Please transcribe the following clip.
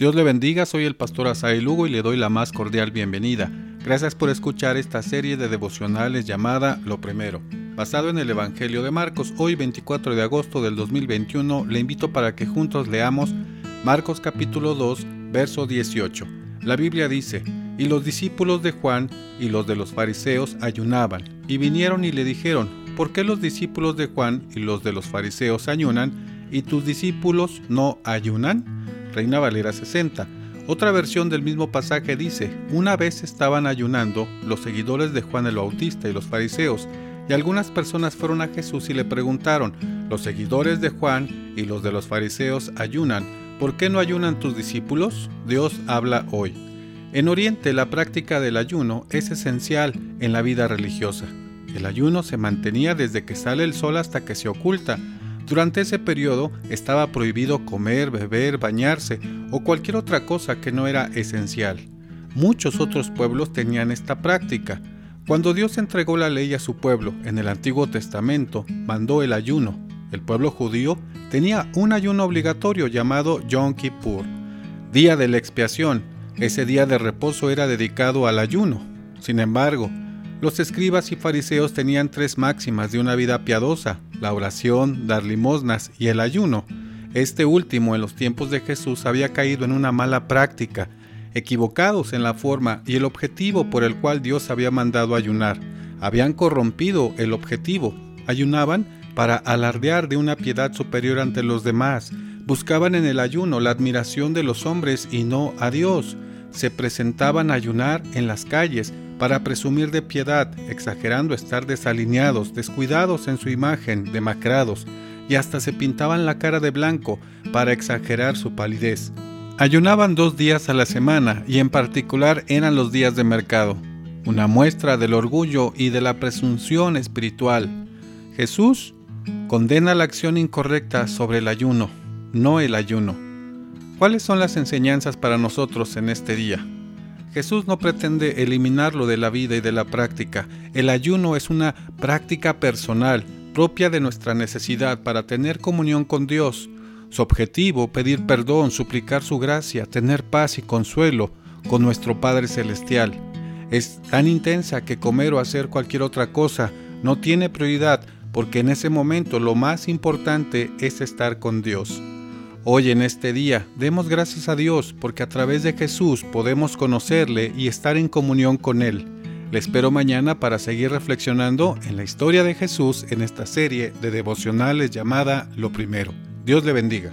Dios le bendiga, soy el pastor Asael Lugo y le doy la más cordial bienvenida. Gracias por escuchar esta serie de devocionales llamada Lo Primero. Basado en el Evangelio de Marcos, hoy 24 de agosto del 2021, le invito para que juntos leamos Marcos capítulo 2, verso 18. La Biblia dice, y los discípulos de Juan y los de los fariseos ayunaban, y vinieron y le dijeron, ¿por qué los discípulos de Juan y los de los fariseos ayunan, y tus discípulos no ayunan? Reina Valera 60. Otra versión del mismo pasaje dice, una vez estaban ayunando los seguidores de Juan el Bautista y los fariseos, y algunas personas fueron a Jesús y le preguntaron, los seguidores de Juan y los de los fariseos ayunan, ¿por qué no ayunan tus discípulos? Dios habla hoy. En Oriente la práctica del ayuno es esencial en la vida religiosa. El ayuno se mantenía desde que sale el sol hasta que se oculta, durante ese periodo estaba prohibido comer, beber, bañarse o cualquier otra cosa que no era esencial. Muchos otros pueblos tenían esta práctica. Cuando Dios entregó la ley a su pueblo en el Antiguo Testamento, mandó el ayuno. El pueblo judío tenía un ayuno obligatorio llamado Yom Kippur, día de la expiación. Ese día de reposo era dedicado al ayuno. Sin embargo, los escribas y fariseos tenían tres máximas de una vida piadosa, la oración, dar limosnas y el ayuno. Este último en los tiempos de Jesús había caído en una mala práctica, equivocados en la forma y el objetivo por el cual Dios había mandado ayunar. Habían corrompido el objetivo. Ayunaban para alardear de una piedad superior ante los demás. Buscaban en el ayuno la admiración de los hombres y no a Dios. Se presentaban a ayunar en las calles para presumir de piedad, exagerando estar desalineados, descuidados en su imagen, demacrados, y hasta se pintaban la cara de blanco para exagerar su palidez. Ayunaban dos días a la semana y en particular eran los días de mercado, una muestra del orgullo y de la presunción espiritual. Jesús condena la acción incorrecta sobre el ayuno, no el ayuno. ¿Cuáles son las enseñanzas para nosotros en este día? Jesús no pretende eliminarlo de la vida y de la práctica. El ayuno es una práctica personal, propia de nuestra necesidad para tener comunión con Dios. Su objetivo, pedir perdón, suplicar su gracia, tener paz y consuelo con nuestro Padre Celestial. Es tan intensa que comer o hacer cualquier otra cosa no tiene prioridad porque en ese momento lo más importante es estar con Dios. Hoy en este día demos gracias a Dios porque a través de Jesús podemos conocerle y estar en comunión con Él. Le espero mañana para seguir reflexionando en la historia de Jesús en esta serie de devocionales llamada Lo Primero. Dios le bendiga.